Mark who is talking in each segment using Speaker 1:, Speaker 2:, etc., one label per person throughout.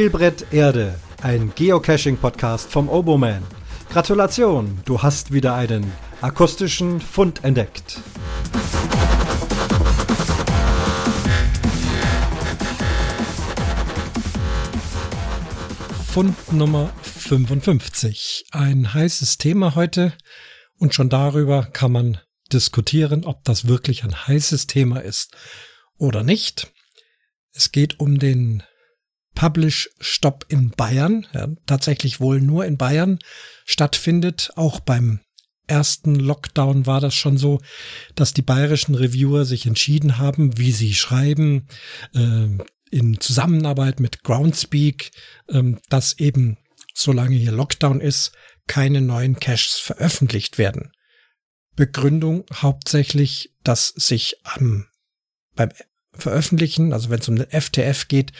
Speaker 1: Spielbrett Erde, ein Geocaching-Podcast vom Oboman. Gratulation, du hast wieder einen akustischen Fund entdeckt.
Speaker 2: Fund Nummer 55. Ein heißes Thema heute und schon darüber kann man diskutieren, ob das wirklich ein heißes Thema ist oder nicht. Es geht um den Publish-Stopp in Bayern, ja, tatsächlich wohl nur in Bayern stattfindet. Auch beim ersten Lockdown war das schon so, dass die bayerischen Reviewer sich entschieden haben, wie sie schreiben, äh, in Zusammenarbeit mit Groundspeak, äh, dass eben, solange hier Lockdown ist, keine neuen Caches veröffentlicht werden. Begründung hauptsächlich, dass sich am, beim Veröffentlichen, also wenn es um den FTF geht,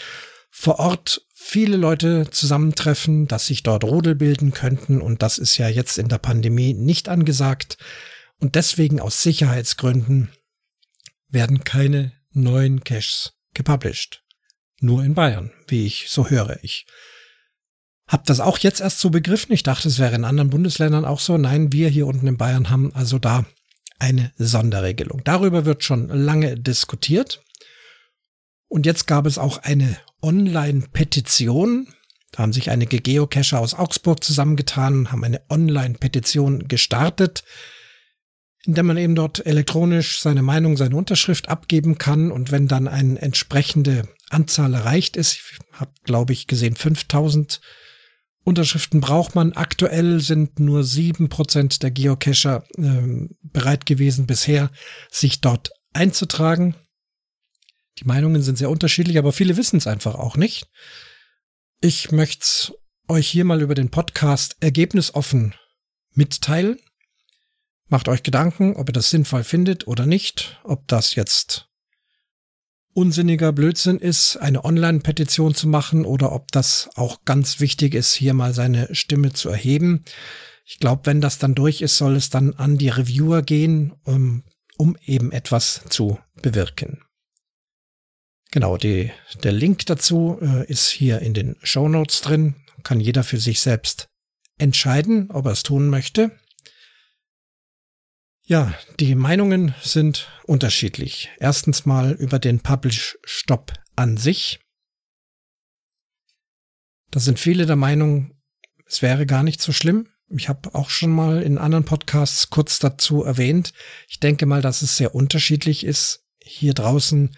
Speaker 2: vor Ort viele Leute zusammentreffen, dass sich dort Rudel bilden könnten und das ist ja jetzt in der Pandemie nicht angesagt und deswegen aus Sicherheitsgründen werden keine neuen Caches gepublished. Nur in Bayern, wie ich so höre. Ich hab das auch jetzt erst so begriffen. Ich dachte, es wäre in anderen Bundesländern auch so. Nein, wir hier unten in Bayern haben also da eine Sonderregelung. Darüber wird schon lange diskutiert. Und jetzt gab es auch eine Online-Petition. Da haben sich einige Geocacher aus Augsburg zusammengetan, haben eine Online-Petition gestartet, in der man eben dort elektronisch seine Meinung, seine Unterschrift abgeben kann. Und wenn dann eine entsprechende Anzahl erreicht ist, ich habe, glaube ich, gesehen, 5000 Unterschriften braucht man. Aktuell sind nur sieben Prozent der Geocacher äh, bereit gewesen, bisher sich dort einzutragen. Die Meinungen sind sehr unterschiedlich, aber viele wissen es einfach auch nicht. Ich möchte euch hier mal über den Podcast ergebnisoffen mitteilen. Macht euch Gedanken, ob ihr das sinnvoll findet oder nicht, ob das jetzt unsinniger Blödsinn ist, eine Online-Petition zu machen oder ob das auch ganz wichtig ist, hier mal seine Stimme zu erheben. Ich glaube, wenn das dann durch ist, soll es dann an die Reviewer gehen, um, um eben etwas zu bewirken. Genau, die, der Link dazu äh, ist hier in den Show Notes drin. Kann jeder für sich selbst entscheiden, ob er es tun möchte. Ja, die Meinungen sind unterschiedlich. Erstens mal über den Publish-Stop an sich. Da sind viele der Meinung, es wäre gar nicht so schlimm. Ich habe auch schon mal in anderen Podcasts kurz dazu erwähnt. Ich denke mal, dass es sehr unterschiedlich ist. Hier draußen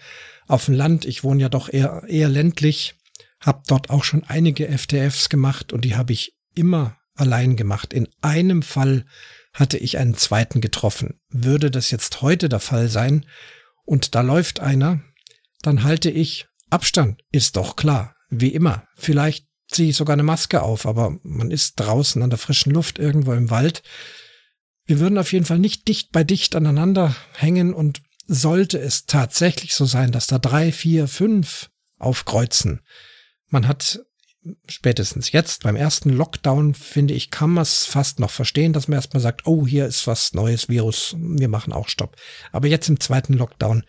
Speaker 2: auf dem Land. Ich wohne ja doch eher, eher ländlich, habe dort auch schon einige FTFs gemacht und die habe ich immer allein gemacht. In einem Fall hatte ich einen zweiten getroffen. Würde das jetzt heute der Fall sein und da läuft einer, dann halte ich Abstand, ist doch klar, wie immer. Vielleicht ziehe ich sogar eine Maske auf, aber man ist draußen an der frischen Luft irgendwo im Wald. Wir würden auf jeden Fall nicht dicht bei dicht aneinander hängen und sollte es tatsächlich so sein, dass da drei, vier, fünf aufkreuzen, man hat spätestens jetzt beim ersten Lockdown, finde ich, kann man es fast noch verstehen, dass man erstmal sagt, oh, hier ist was neues Virus, wir machen auch Stopp. Aber jetzt im zweiten Lockdown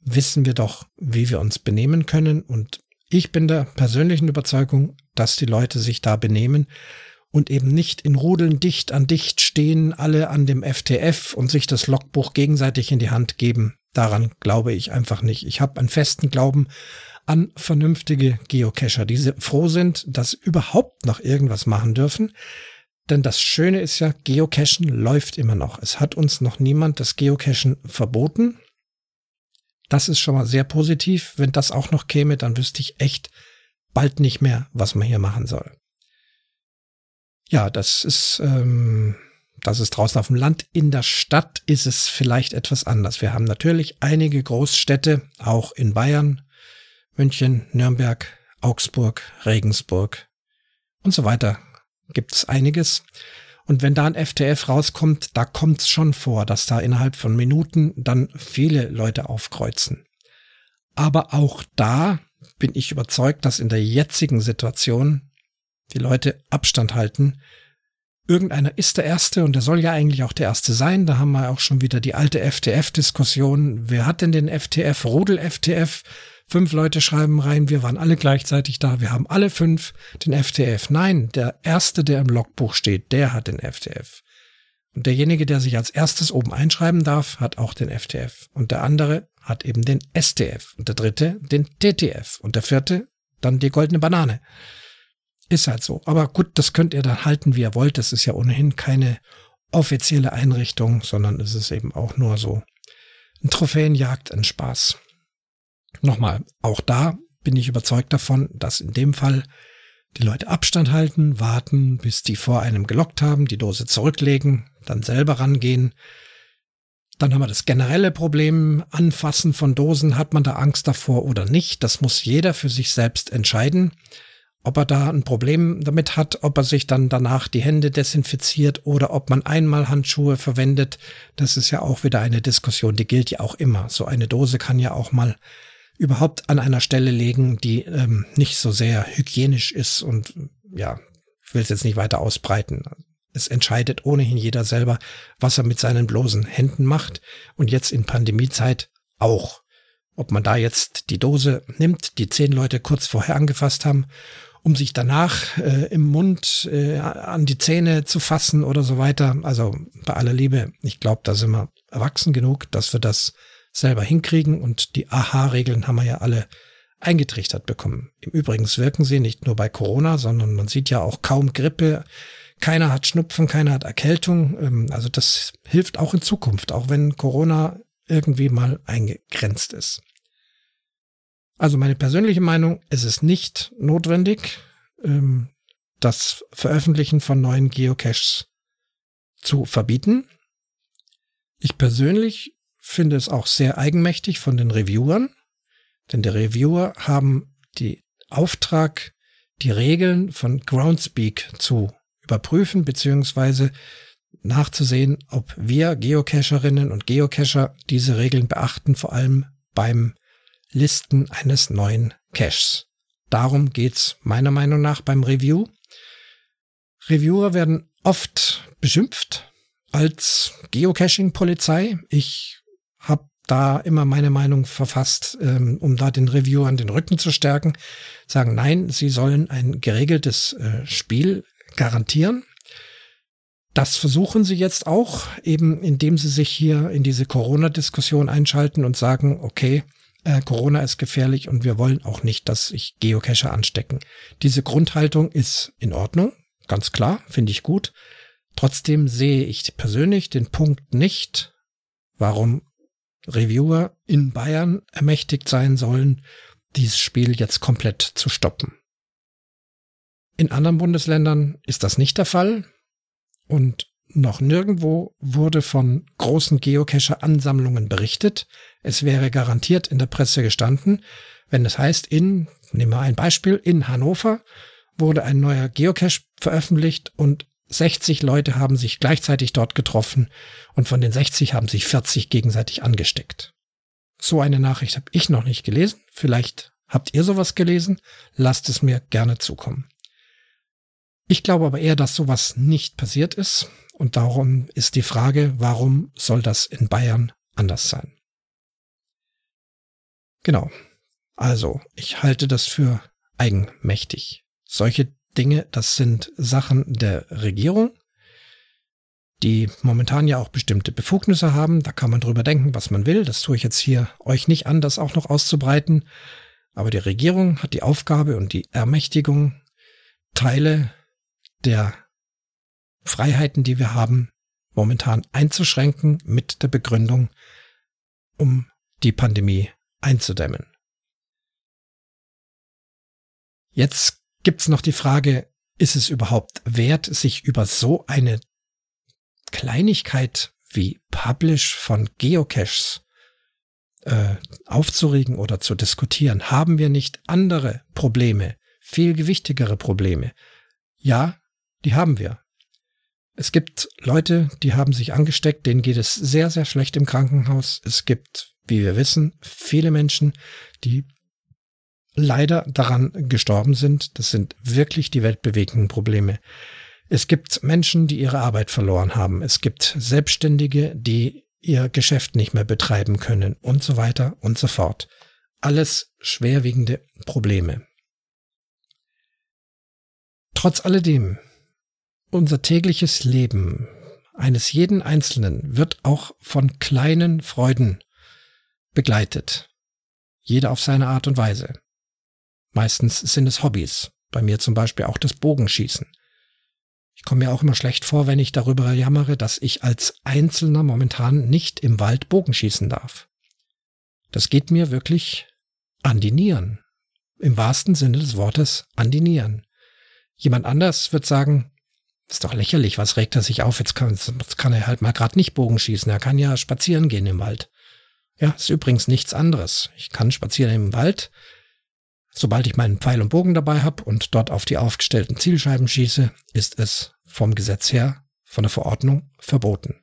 Speaker 2: wissen wir doch, wie wir uns benehmen können. Und ich bin der persönlichen Überzeugung, dass die Leute sich da benehmen und eben nicht in Rudeln dicht an dicht stehen, alle an dem FTF und sich das Logbuch gegenseitig in die Hand geben. Daran glaube ich einfach nicht. Ich habe einen festen Glauben an vernünftige Geocacher, die froh sind, dass überhaupt noch irgendwas machen dürfen. Denn das Schöne ist ja, Geocachen läuft immer noch. Es hat uns noch niemand das Geocachen verboten. Das ist schon mal sehr positiv. Wenn das auch noch käme, dann wüsste ich echt bald nicht mehr, was man hier machen soll. Ja, das ist, ähm, das ist draußen auf dem Land. In der Stadt ist es vielleicht etwas anders. Wir haben natürlich einige Großstädte, auch in Bayern, München, Nürnberg, Augsburg, Regensburg und so weiter. Gibt es einiges. Und wenn da ein FTF rauskommt, da kommt es schon vor, dass da innerhalb von Minuten dann viele Leute aufkreuzen. Aber auch da bin ich überzeugt, dass in der jetzigen Situation die Leute Abstand halten. Irgendeiner ist der Erste und der soll ja eigentlich auch der Erste sein. Da haben wir auch schon wieder die alte FTF-Diskussion. Wer hat denn den FTF? Rudel-FTF? Fünf Leute schreiben rein, wir waren alle gleichzeitig da, wir haben alle fünf den FTF. Nein, der erste, der im Logbuch steht, der hat den FTF. Und derjenige, der sich als erstes oben einschreiben darf, hat auch den FTF. Und der andere hat eben den STF. Und der dritte den TTF. Und der vierte dann die goldene Banane. Ist halt so. Aber gut, das könnt ihr dann halten, wie ihr wollt. Das ist ja ohnehin keine offizielle Einrichtung, sondern es ist eben auch nur so ein Trophäenjagd, ein Spaß. Nochmal, auch da bin ich überzeugt davon, dass in dem Fall die Leute Abstand halten, warten, bis die vor einem gelockt haben, die Dose zurücklegen, dann selber rangehen. Dann haben wir das generelle Problem, Anfassen von Dosen, hat man da Angst davor oder nicht. Das muss jeder für sich selbst entscheiden, ob er da ein Problem damit hat, ob er sich dann danach die Hände desinfiziert oder ob man einmal Handschuhe verwendet. Das ist ja auch wieder eine Diskussion, die gilt ja auch immer. So eine Dose kann ja auch mal überhaupt an einer Stelle legen, die ähm, nicht so sehr hygienisch ist und ja, ich will es jetzt nicht weiter ausbreiten. Es entscheidet ohnehin jeder selber, was er mit seinen bloßen Händen macht und jetzt in Pandemiezeit auch. Ob man da jetzt die Dose nimmt, die zehn Leute kurz vorher angefasst haben, um sich danach äh, im Mund äh, an die Zähne zu fassen oder so weiter. Also bei aller Liebe, ich glaube, da sind wir erwachsen genug, dass wir das selber hinkriegen und die Aha-Regeln haben wir ja alle eingetrichtert bekommen. Im Übrigen wirken sie nicht nur bei Corona, sondern man sieht ja auch kaum Grippe. Keiner hat Schnupfen, keiner hat Erkältung. Ähm, also das hilft auch in Zukunft, auch wenn Corona irgendwie mal eingegrenzt ist. Also meine persönliche Meinung, es ist nicht notwendig, ähm, das Veröffentlichen von neuen Geocaches zu verbieten. Ich persönlich finde es auch sehr eigenmächtig von den Reviewern, denn die Reviewer haben die Auftrag, die Regeln von Groundspeak zu überprüfen beziehungsweise nachzusehen, ob wir Geocacherinnen und Geocacher diese Regeln beachten, vor allem beim Listen eines neuen Caches. Darum geht's meiner Meinung nach beim Review. Reviewer werden oft beschimpft als Geocaching-Polizei. Ich habe da immer meine Meinung verfasst, ähm, um da den Reviewern den Rücken zu stärken. Sagen, nein, sie sollen ein geregeltes äh, Spiel garantieren. Das versuchen sie jetzt auch, eben indem sie sich hier in diese Corona-Diskussion einschalten und sagen, okay, äh, Corona ist gefährlich und wir wollen auch nicht, dass sich Geocacher anstecken. Diese Grundhaltung ist in Ordnung, ganz klar, finde ich gut. Trotzdem sehe ich persönlich den Punkt nicht, warum Reviewer in Bayern ermächtigt sein sollen, dieses Spiel jetzt komplett zu stoppen. In anderen Bundesländern ist das nicht der Fall und noch nirgendwo wurde von großen Geocacher-Ansammlungen berichtet. Es wäre garantiert in der Presse gestanden, wenn es heißt, in, nehmen wir ein Beispiel, in Hannover wurde ein neuer Geocache veröffentlicht und 60 Leute haben sich gleichzeitig dort getroffen und von den 60 haben sich 40 gegenseitig angesteckt. So eine Nachricht habe ich noch nicht gelesen. Vielleicht habt ihr sowas gelesen. Lasst es mir gerne zukommen. Ich glaube aber eher, dass sowas nicht passiert ist. Und darum ist die Frage, warum soll das in Bayern anders sein? Genau. Also, ich halte das für eigenmächtig. Solche Dinge, das sind Sachen der Regierung, die momentan ja auch bestimmte Befugnisse haben. Da kann man drüber denken, was man will. Das tue ich jetzt hier euch nicht an, das auch noch auszubreiten. Aber die Regierung hat die Aufgabe und die Ermächtigung, Teile der Freiheiten, die wir haben, momentan einzuschränken mit der Begründung, um die Pandemie einzudämmen. Jetzt gibt's noch die Frage, ist es überhaupt wert, sich über so eine Kleinigkeit wie Publish von Geocaches äh, aufzuregen oder zu diskutieren? Haben wir nicht andere Probleme, viel gewichtigere Probleme? Ja, die haben wir. Es gibt Leute, die haben sich angesteckt, denen geht es sehr, sehr schlecht im Krankenhaus. Es gibt, wie wir wissen, viele Menschen, die leider daran gestorben sind. Das sind wirklich die weltbewegenden Probleme. Es gibt Menschen, die ihre Arbeit verloren haben. Es gibt Selbstständige, die ihr Geschäft nicht mehr betreiben können und so weiter und so fort. alles schwerwiegende Probleme. Trotz alledem, unser tägliches Leben eines jeden Einzelnen wird auch von kleinen Freuden begleitet. Jeder auf seine Art und Weise. Meistens sind es Hobbys. Bei mir zum Beispiel auch das Bogenschießen. Ich komme mir auch immer schlecht vor, wenn ich darüber jammere, dass ich als Einzelner momentan nicht im Wald Bogenschießen darf. Das geht mir wirklich an die Nieren. Im wahrsten Sinne des Wortes an die Nieren. Jemand anders wird sagen, ist doch lächerlich, was regt er sich auf? Jetzt kann, jetzt kann er halt mal gerade nicht Bogenschießen. Er kann ja spazieren gehen im Wald. Ja, ist übrigens nichts anderes. Ich kann spazieren im Wald, sobald ich meinen Pfeil und Bogen dabei habe und dort auf die aufgestellten Zielscheiben schieße, ist es vom Gesetz her, von der Verordnung verboten.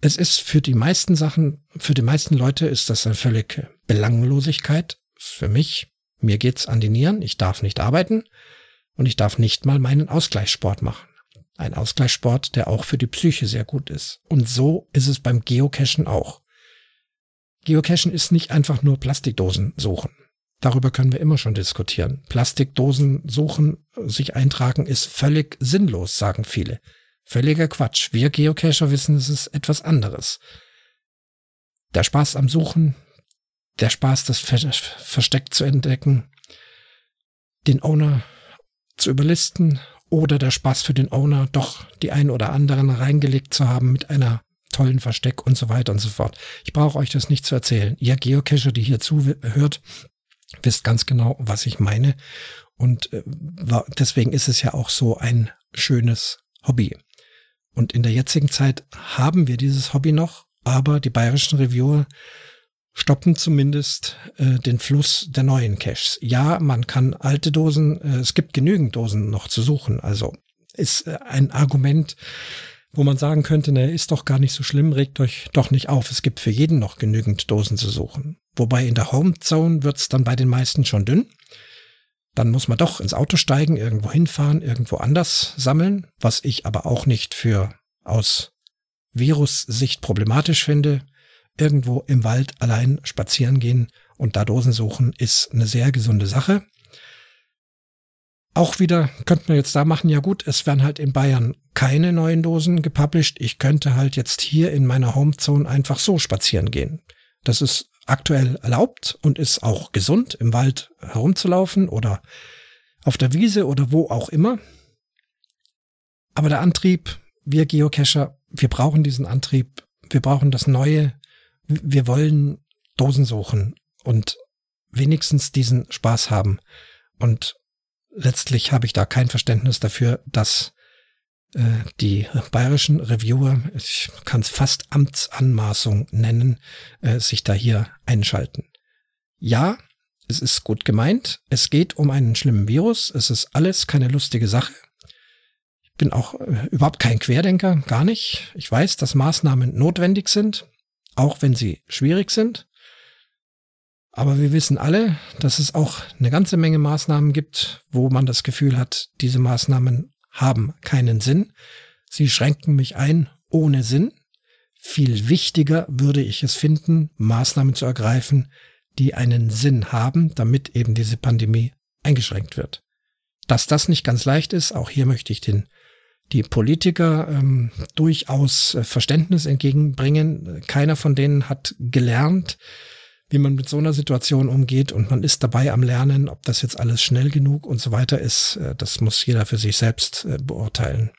Speaker 2: Es ist für die meisten Sachen, für die meisten Leute ist das eine völlige Belanglosigkeit. Für mich, mir geht's an die Nieren, ich darf nicht arbeiten und ich darf nicht mal meinen Ausgleichssport machen. Ein Ausgleichssport, der auch für die Psyche sehr gut ist. Und so ist es beim Geocachen auch. Geocachen ist nicht einfach nur Plastikdosen suchen. Darüber können wir immer schon diskutieren. Plastikdosen suchen, sich eintragen ist völlig sinnlos, sagen viele. Völliger Quatsch. Wir Geocacher wissen, es ist etwas anderes. Der Spaß am Suchen, der Spaß, das Versteck zu entdecken, den Owner zu überlisten oder der Spaß für den Owner, doch die ein oder anderen reingelegt zu haben mit einer tollen Versteck und so weiter und so fort. Ich brauche euch das nicht zu erzählen. Ihr Geocacher, die hier zuhört, wisst ganz genau, was ich meine. Und äh, deswegen ist es ja auch so ein schönes Hobby. Und in der jetzigen Zeit haben wir dieses Hobby noch, aber die bayerischen Reviewer stoppen zumindest äh, den Fluss der neuen Caches. Ja, man kann alte Dosen, äh, es gibt genügend Dosen noch zu suchen. Also ist äh, ein Argument, wo man sagen könnte, ne, ist doch gar nicht so schlimm, regt euch doch nicht auf. Es gibt für jeden noch genügend Dosen zu suchen. Wobei in der Home Zone wird's dann bei den meisten schon dünn. Dann muss man doch ins Auto steigen, irgendwo hinfahren, irgendwo anders sammeln, was ich aber auch nicht für aus Virus-Sicht problematisch finde. Irgendwo im Wald allein spazieren gehen und da Dosen suchen ist eine sehr gesunde Sache auch wieder könnte man jetzt da machen, ja gut, es werden halt in Bayern keine neuen Dosen gepublished. Ich könnte halt jetzt hier in meiner Homezone einfach so spazieren gehen. Das ist aktuell erlaubt und ist auch gesund, im Wald herumzulaufen oder auf der Wiese oder wo auch immer. Aber der Antrieb, wir Geocacher, wir brauchen diesen Antrieb, wir brauchen das Neue, wir wollen Dosen suchen und wenigstens diesen Spaß haben. Und letztlich habe ich da kein Verständnis dafür, dass äh, die bayerischen Reviewer, ich kann es fast Amtsanmaßung nennen, äh, sich da hier einschalten. Ja, es ist gut gemeint. Es geht um einen schlimmen Virus. Es ist alles keine lustige Sache. Ich bin auch äh, überhaupt kein Querdenker, gar nicht. Ich weiß, dass Maßnahmen notwendig sind, auch wenn sie schwierig sind. Aber wir wissen alle, dass es auch eine ganze Menge Maßnahmen gibt, wo man das Gefühl hat, diese Maßnahmen haben keinen Sinn. Sie schränken mich ein ohne Sinn. Viel wichtiger würde ich es finden, Maßnahmen zu ergreifen, die einen Sinn haben, damit eben diese Pandemie eingeschränkt wird. Dass das nicht ganz leicht ist, auch hier möchte ich den die Politiker ähm, durchaus äh, Verständnis entgegenbringen. Keiner von denen hat gelernt, wie man mit so einer Situation umgeht und man ist dabei am Lernen, ob das jetzt alles schnell genug und so weiter ist, äh, das muss jeder für sich selbst äh, beurteilen.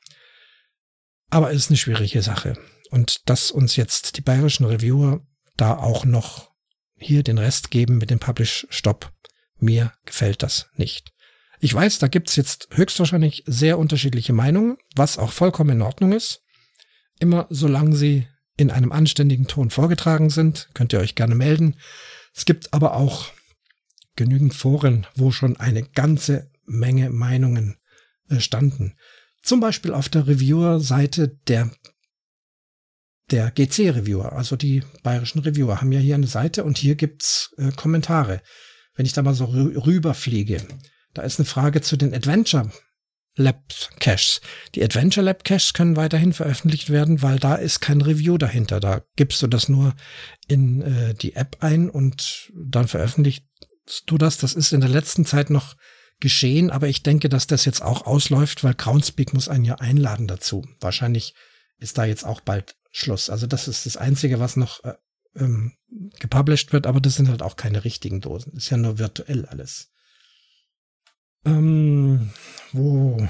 Speaker 2: Aber es ist eine schwierige Sache. Und dass uns jetzt die bayerischen Reviewer da auch noch hier den Rest geben mit dem Publish-Stop, mir gefällt das nicht. Ich weiß, da gibt's jetzt höchstwahrscheinlich sehr unterschiedliche Meinungen, was auch vollkommen in Ordnung ist. Immer solange sie in einem anständigen Ton vorgetragen sind, könnt ihr euch gerne melden. Es gibt aber auch genügend Foren, wo schon eine ganze Menge Meinungen äh, standen. Zum Beispiel auf der Reviewer-Seite der, der GC-Reviewer, also die bayerischen Reviewer, haben ja hier eine Seite und hier gibt's äh, Kommentare. Wenn ich da mal so rüberfliege, da ist eine Frage zu den Adventure Lab Caches. Die Adventure Lab Caches können weiterhin veröffentlicht werden, weil da ist kein Review dahinter. Da gibst du das nur in äh, die App ein und dann veröffentlichst du das. Das ist in der letzten Zeit noch geschehen, aber ich denke, dass das jetzt auch ausläuft, weil Groundspeak muss einen ja einladen dazu. Wahrscheinlich ist da jetzt auch bald Schluss. Also das ist das Einzige, was noch äh, ähm, gepublished wird, aber das sind halt auch keine richtigen Dosen. Ist ja nur virtuell alles. Ähm, wo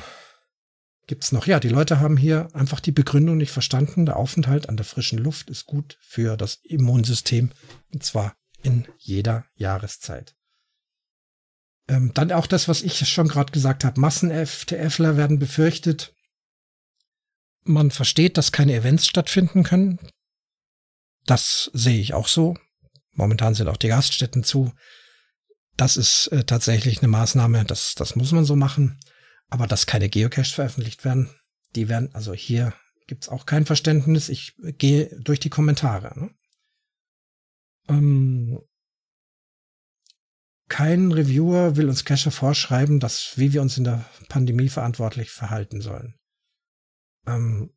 Speaker 2: gibt's noch? Ja, die Leute haben hier einfach die Begründung nicht verstanden. Der Aufenthalt an der frischen Luft ist gut für das Immunsystem und zwar in jeder Jahreszeit. Ähm, dann auch das, was ich schon gerade gesagt habe. Massen-FTFler werden befürchtet. Man versteht, dass keine Events stattfinden können. Das sehe ich auch so. Momentan sind auch die Gaststätten zu. Das ist äh, tatsächlich eine Maßnahme, das, das muss man so machen. Aber dass keine Geocaches veröffentlicht werden, die werden, also hier gibt's auch kein Verständnis. Ich gehe durch die Kommentare. Ne? Ähm, kein Reviewer will uns Cacher vorschreiben, dass, wie wir uns in der Pandemie verantwortlich verhalten sollen. Ähm,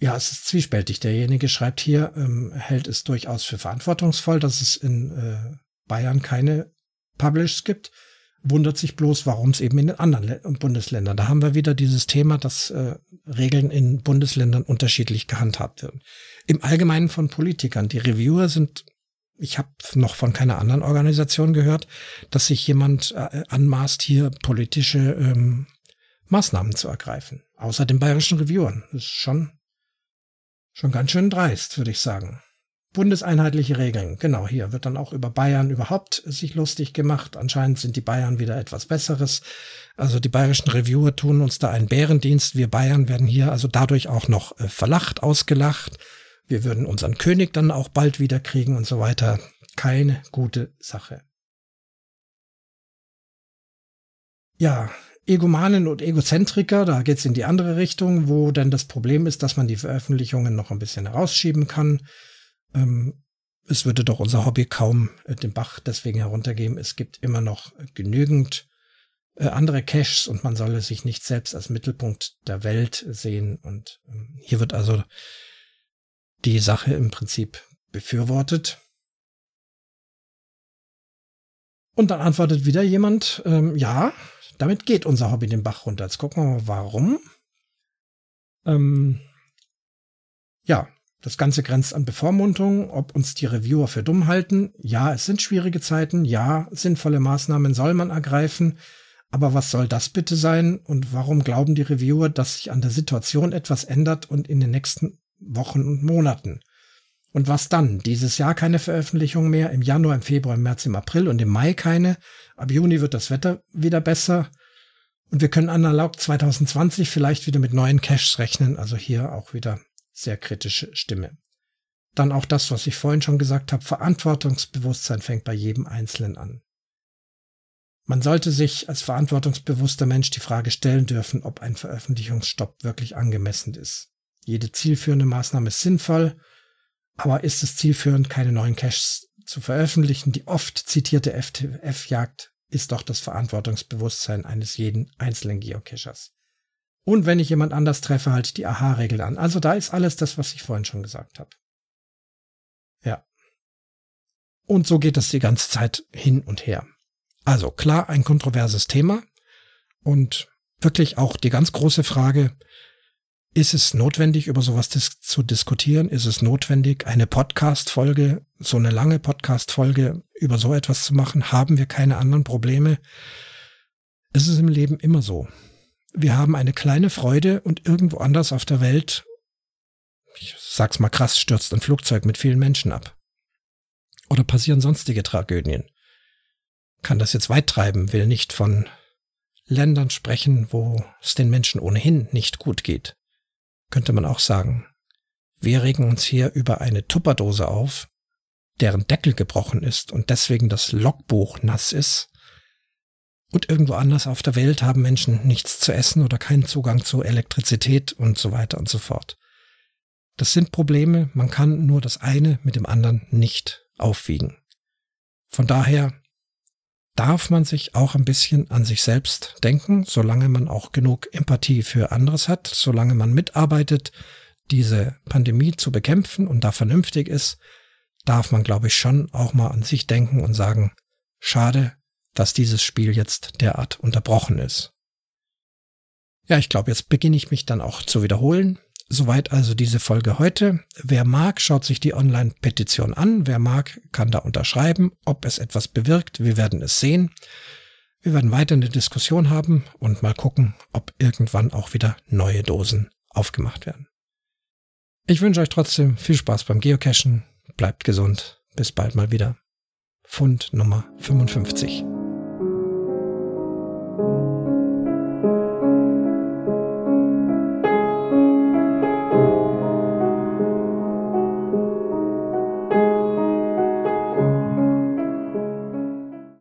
Speaker 2: ja, es ist zwiespältig. Derjenige schreibt hier, ähm, hält es durchaus für verantwortungsvoll, dass es in äh, Bayern keine Publishs gibt, wundert sich bloß, warum es eben in den anderen Le Bundesländern. Da haben wir wieder dieses Thema, dass äh, Regeln in Bundesländern unterschiedlich gehandhabt werden. Im Allgemeinen von Politikern. Die Reviewer sind ich habe noch von keiner anderen Organisation gehört, dass sich jemand äh, anmaßt, hier politische ähm, Maßnahmen zu ergreifen. Außer den bayerischen Reviewern. Das ist schon, schon ganz schön dreist, würde ich sagen. Bundeseinheitliche Regeln. Genau, hier wird dann auch über Bayern überhaupt sich lustig gemacht. Anscheinend sind die Bayern wieder etwas Besseres. Also die bayerischen Reviewer tun uns da einen Bärendienst. Wir Bayern werden hier also dadurch auch noch äh, verlacht, ausgelacht wir würden unseren König dann auch bald wieder kriegen und so weiter. Keine gute Sache. Ja, Egomanen und Egozentriker, da geht's in die andere Richtung, wo denn das Problem ist, dass man die Veröffentlichungen noch ein bisschen herausschieben kann. Ähm, es würde doch unser Hobby kaum äh, den Bach deswegen heruntergeben. Es gibt immer noch genügend äh, andere Caches und man solle sich nicht selbst als Mittelpunkt der Welt sehen. Und ähm, hier wird also die Sache im Prinzip befürwortet. Und dann antwortet wieder jemand, ähm, ja, damit geht unser Hobby den Bach runter. Jetzt gucken wir mal, warum. Ähm, ja, das Ganze grenzt an Bevormundung, ob uns die Reviewer für dumm halten. Ja, es sind schwierige Zeiten. Ja, sinnvolle Maßnahmen soll man ergreifen. Aber was soll das bitte sein? Und warum glauben die Reviewer, dass sich an der Situation etwas ändert und in den nächsten Wochen und Monaten. Und was dann? Dieses Jahr keine Veröffentlichung mehr, im Januar, im Februar, im März, im April und im Mai keine. Ab Juni wird das Wetter wieder besser. Und wir können analog 2020 vielleicht wieder mit neuen Caches rechnen. Also hier auch wieder sehr kritische Stimme. Dann auch das, was ich vorhin schon gesagt habe, Verantwortungsbewusstsein fängt bei jedem Einzelnen an. Man sollte sich als verantwortungsbewusster Mensch die Frage stellen dürfen, ob ein Veröffentlichungsstopp wirklich angemessen ist. Jede zielführende Maßnahme ist sinnvoll, aber ist es zielführend, keine neuen Caches zu veröffentlichen? Die oft zitierte FTF-Jagd ist doch das Verantwortungsbewusstsein eines jeden einzelnen Geocachers. Und wenn ich jemand anders treffe, halt die Aha-Regel an. Also da ist alles das, was ich vorhin schon gesagt habe. Ja. Und so geht es die ganze Zeit hin und her. Also klar, ein kontroverses Thema und wirklich auch die ganz große Frage, ist es notwendig, über sowas dis zu diskutieren? Ist es notwendig, eine Podcast-Folge, so eine lange Podcast-Folge über so etwas zu machen? Haben wir keine anderen Probleme? Es ist im Leben immer so. Wir haben eine kleine Freude und irgendwo anders auf der Welt, ich sag's mal krass, stürzt ein Flugzeug mit vielen Menschen ab. Oder passieren sonstige Tragödien. Kann das jetzt weit treiben, will nicht von Ländern sprechen, wo es den Menschen ohnehin nicht gut geht könnte man auch sagen. Wir regen uns hier über eine Tupperdose auf, deren Deckel gebrochen ist und deswegen das Logbuch nass ist. Und irgendwo anders auf der Welt haben Menschen nichts zu essen oder keinen Zugang zu Elektrizität und so weiter und so fort. Das sind Probleme, man kann nur das eine mit dem anderen nicht aufwiegen. Von daher darf man sich auch ein bisschen an sich selbst denken, solange man auch genug Empathie für anderes hat, solange man mitarbeitet, diese Pandemie zu bekämpfen und da vernünftig ist, darf man, glaube ich, schon auch mal an sich denken und sagen, schade, dass dieses Spiel jetzt derart unterbrochen ist. Ja, ich glaube, jetzt beginne ich mich dann auch zu wiederholen. Soweit also diese Folge heute. Wer mag, schaut sich die Online-Petition an. Wer mag, kann da unterschreiben, ob es etwas bewirkt. Wir werden es sehen. Wir werden weiter eine Diskussion haben und mal gucken, ob irgendwann auch wieder neue Dosen aufgemacht werden. Ich wünsche euch trotzdem viel Spaß beim Geocachen. Bleibt gesund. Bis bald mal wieder. Fund Nummer 55.